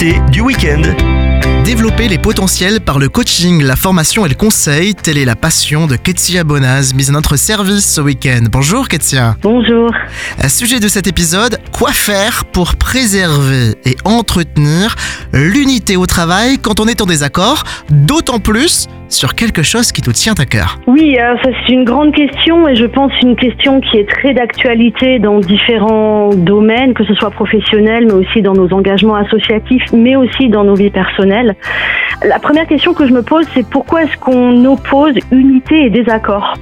L'invité du week-end. Développer les potentiels par le coaching, la formation et le conseil, telle est la passion de Ketsia Bonaz, mise à notre service ce week-end. Bonjour Ketsia. Bonjour. À sujet de cet épisode, quoi faire pour préserver et entretenir l'unité au travail quand on est en désaccord, d'autant plus sur quelque chose qui nous tient à cœur Oui, euh, ça c'est une grande question et je pense une question qui est très d'actualité dans différents domaines, que ce soit professionnel, mais aussi dans nos engagements associatifs, mais aussi dans nos vies personnelles. La première question que je me pose, c'est pourquoi est-ce qu'on oppose unité et désaccord?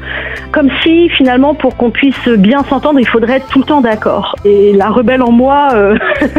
Comme si finalement, pour qu'on puisse bien s'entendre, il faudrait être tout le temps d'accord. Et la rebelle en moi euh,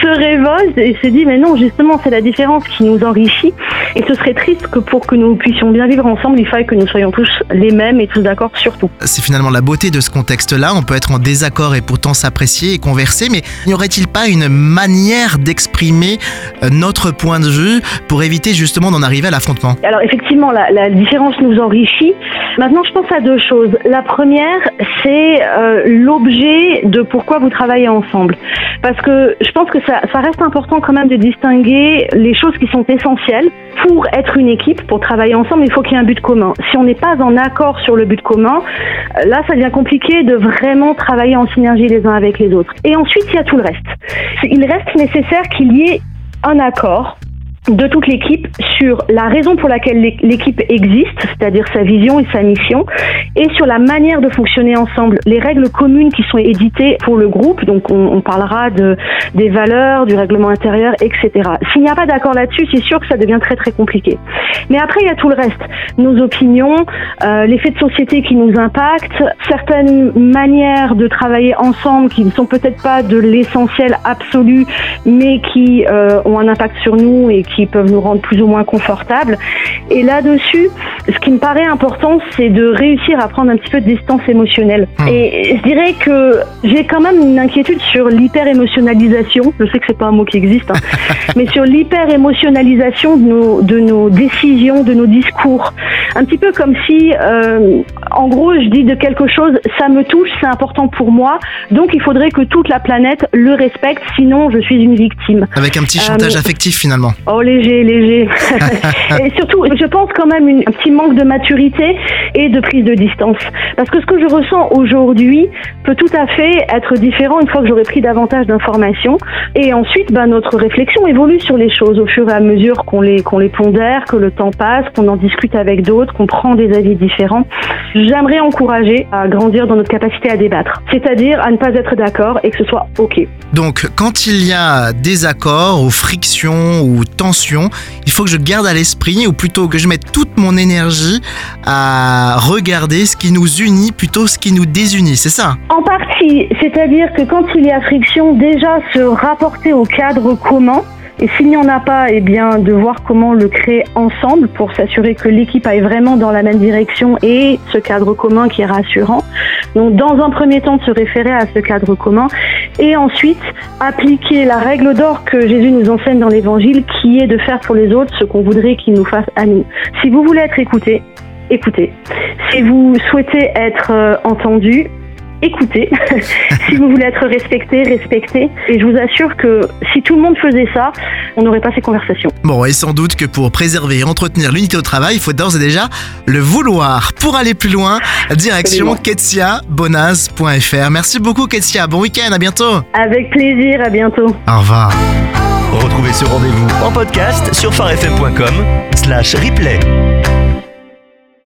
se, révolte et se dit, mais non, justement, c'est la différence qui nous enrichit. Et ce serait triste que pour que nous puissions bien vivre ensemble, il faille que nous soyons tous les mêmes et tous d'accord sur tout. C'est finalement la beauté de ce contexte-là. On peut être en désaccord et pourtant s'apprécier et converser, mais n'y aurait-il pas une manière d'exprimer euh, notre point de vue pour éviter justement d'en arriver à l'affrontement? Alors effectivement, la, la différence nous enrichit. Maintenant, je pense à deux choses. La première, c'est euh, l'objet de pourquoi vous travaillez ensemble. Parce que je pense que ça, ça reste important quand même de distinguer les choses qui sont essentielles. Pour être une équipe, pour travailler ensemble, il faut qu'il y ait un but commun. Si on n'est pas en accord sur le but commun, euh, là, ça devient compliqué de vraiment travailler en synergie les uns avec les autres. Et ensuite, il y a tout le reste. Il reste nécessaire qu'il y ait un accord de toute l'équipe sur la raison pour laquelle l'équipe existe, c'est-à-dire sa vision et sa mission, et sur la manière de fonctionner ensemble, les règles communes qui sont éditées pour le groupe, donc on, parlera de, des valeurs, du règlement intérieur, etc. S'il n'y a pas d'accord là-dessus, c'est sûr que ça devient très très compliqué. Mais après, il y a tout le reste, nos opinions, euh, les de société qui nous impactent, certaines manières de travailler ensemble qui ne sont peut-être pas de l'essentiel absolu, mais qui euh, ont un impact sur nous et qui peuvent nous rendre plus ou moins confortables. Et là-dessus, ce qui me paraît important, c'est de réussir à prendre un petit peu de distance émotionnelle. Hmm. Et je dirais que j'ai quand même une inquiétude sur l'hyper-émotionnalisation. Je sais que c'est pas un mot qui existe, hein. mais sur l'hyper-émotionnalisation de nos, de nos décisions, de nos discours. Un petit peu comme si, euh, en gros, je dis de quelque chose, ça me touche, c'est important pour moi, donc il faudrait que toute la planète le respecte, sinon je suis une victime. Avec un petit chantage Euh, affectif finalement. Oh léger, léger. et surtout, je pense quand même une- un petit manque de maturité et de prise de distance. Parce que ce que je ressens aujourd'hui peut tout à fait être différent une fois que j'aurai pris davantage d'informations. Et ensuite, ben, notre réflexion évolue sur les choses au fur et à mesure qu'on les, qu'on les pondère, que le temps passe, qu'on en discute avec d'autres, qu'on prend des avis différents. J'aimerais encourager à grandir dans notre capacité à débattre. C'est-à-dire à ne pas être d'accord et que ce soit OK. Donc, quand il y a désaccord ou friction ou tension, il faut que je garde à l'esprit, ou plutôt que je mette toute mon énergie à regarder ce qui nous unit plutôt ce qui nous désunit, c'est ça En partie, c'est-à-dire que quand il y a friction, déjà se rapporter au cadre commun. Et s'il n'y en a pas, eh bien, de voir comment le créer ensemble pour s'assurer que l'équipe aille vraiment dans la même direction et ce cadre commun qui est rassurant. Donc, dans un premier temps, de se référer à ce cadre commun et ensuite appliquer la règle d'or que Jésus nous enseigne dans l'évangile qui est de faire pour les autres ce qu'on voudrait qu'ils nous fassent à nous. Si vous voulez être écouté, écoutez. Si vous souhaitez être euh, entendu, écoutez. si vous voulez être respecté, respectez. Et je vous assure que si tout le monde faisait ça, on n'aurait pas ces conversations. Bon, et sans doute que pour préserver et entretenir l'unité au travail, il faut d'ores et déjà le vouloir. Pour aller plus loin, direction ketsiabonaz.fr. Merci beaucoup Ketsia, bon week-end, à bientôt. Avec plaisir, à bientôt. Au revoir. Retrouvez ce rendez-vous en podcast sur farfm.com slash replay.